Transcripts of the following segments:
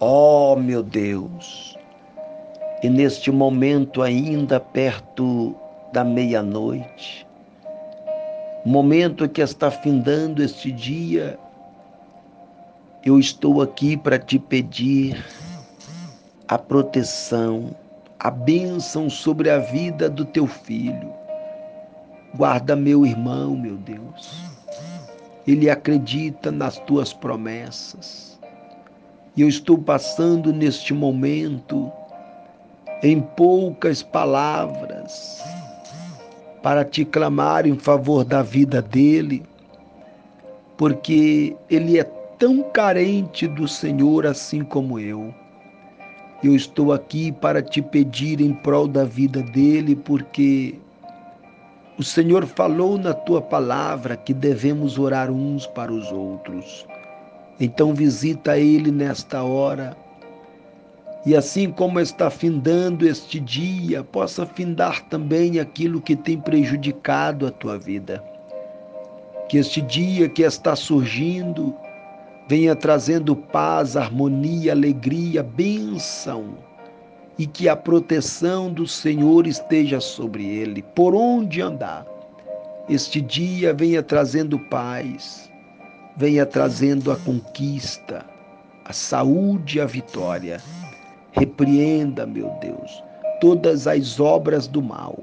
Oh, meu Deus! E neste momento, ainda perto da meia-noite, momento que está findando este dia, eu estou aqui para te pedir a proteção, a bênção sobre a vida do teu filho. Guarda meu irmão, meu Deus. Ele acredita nas tuas promessas. E eu estou passando neste momento em poucas palavras para te clamar em favor da vida dele, porque ele é tão carente do Senhor assim como eu. Eu estou aqui para te pedir em prol da vida dele, porque o Senhor falou na tua palavra que devemos orar uns para os outros. Então visita ele nesta hora. E assim como está findando este dia, possa findar também aquilo que tem prejudicado a tua vida. Que este dia que está surgindo venha trazendo paz, harmonia, alegria, bênção e que a proteção do Senhor esteja sobre ele, por onde andar. Este dia venha trazendo paz, venha trazendo a conquista, a saúde e a vitória. Repreenda, meu Deus, todas as obras do mal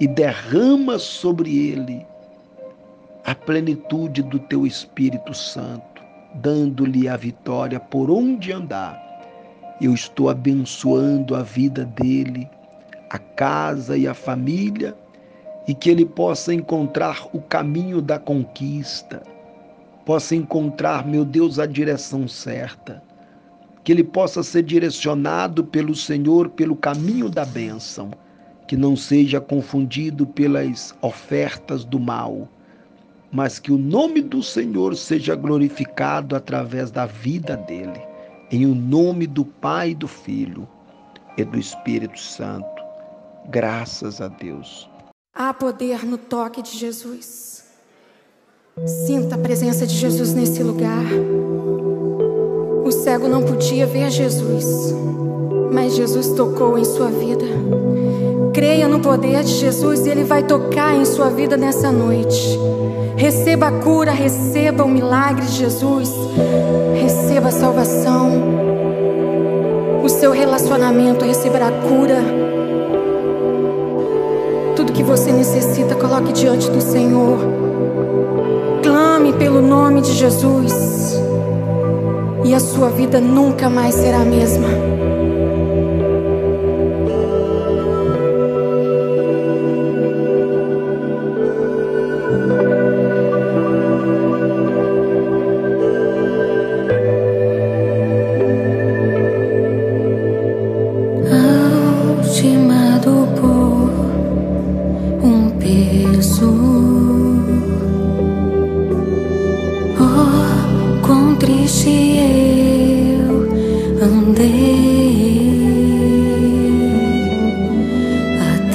e derrama sobre ele a plenitude do teu Espírito Santo, dando-lhe a vitória por onde andar. Eu estou abençoando a vida dele, a casa e a família, e que ele possa encontrar o caminho da conquista possa encontrar, meu Deus, a direção certa, que ele possa ser direcionado pelo Senhor pelo caminho da bênção, que não seja confundido pelas ofertas do mal, mas que o nome do Senhor seja glorificado através da vida dele, em o nome do Pai, do Filho e do Espírito Santo. Graças a Deus. Há poder no toque de Jesus. Sinta a presença de Jesus nesse lugar. O cego não podia ver Jesus, mas Jesus tocou em sua vida. Creia no poder de Jesus e Ele vai tocar em sua vida nessa noite. Receba a cura, receba o milagre de Jesus, receba a salvação. O seu relacionamento receberá cura. Tudo que você necessita, coloque diante do Senhor clame pelo nome de Jesus e a sua vida nunca mais será a mesma.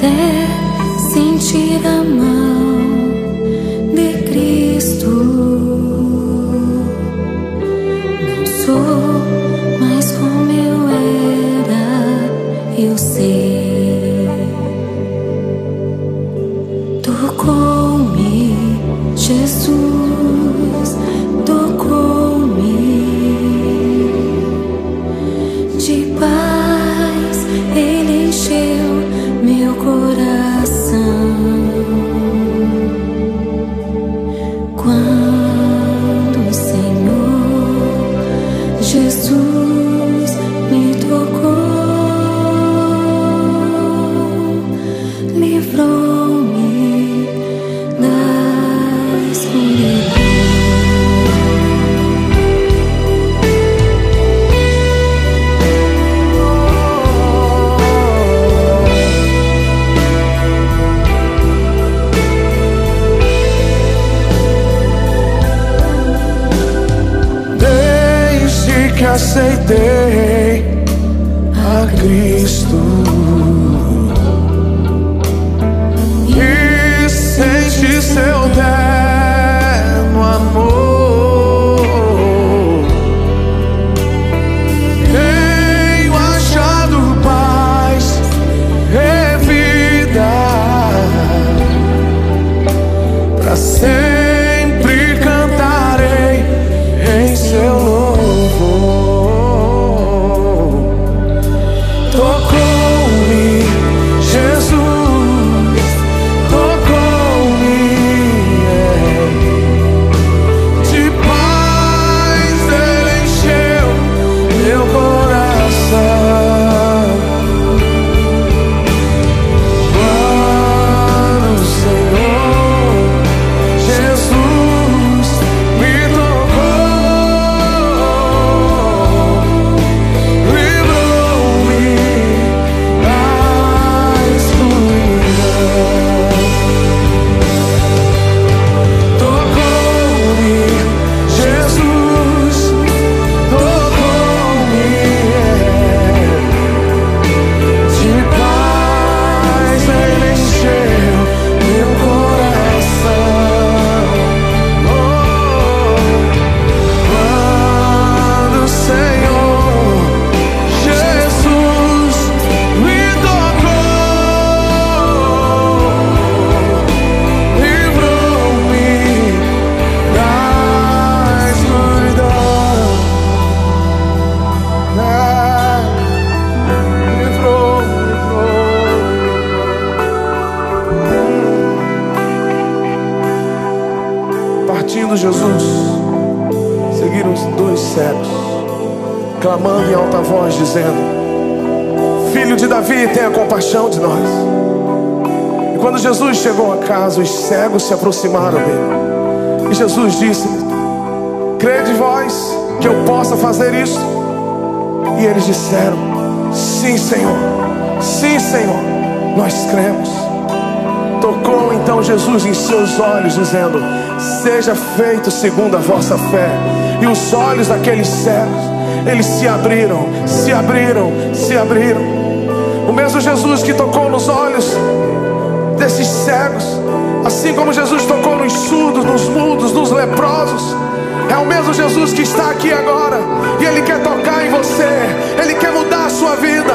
Até sentir a mão de Cristo. Não sou mais como eu era, eu sei. Tocou-me, Jesus. you. Cristo. Jesus, seguiram os dois cegos, clamando em alta voz, dizendo: Filho de Davi, tenha compaixão de nós. E quando Jesus chegou a casa, os cegos se aproximaram dele. E Jesus disse: Crede vós que eu possa fazer isso? E eles disseram: Sim, Senhor, sim, Senhor, nós cremos. Tocou então Jesus em seus olhos, dizendo: Seja feito segundo a vossa fé. E os olhos daqueles cegos, eles se abriram, se abriram, se abriram. O mesmo Jesus que tocou nos olhos desses cegos, assim como Jesus tocou nos surdos, nos mudos, nos leprosos. É o mesmo Jesus que está aqui agora. E Ele quer tocar em você. Ele quer mudar a sua vida.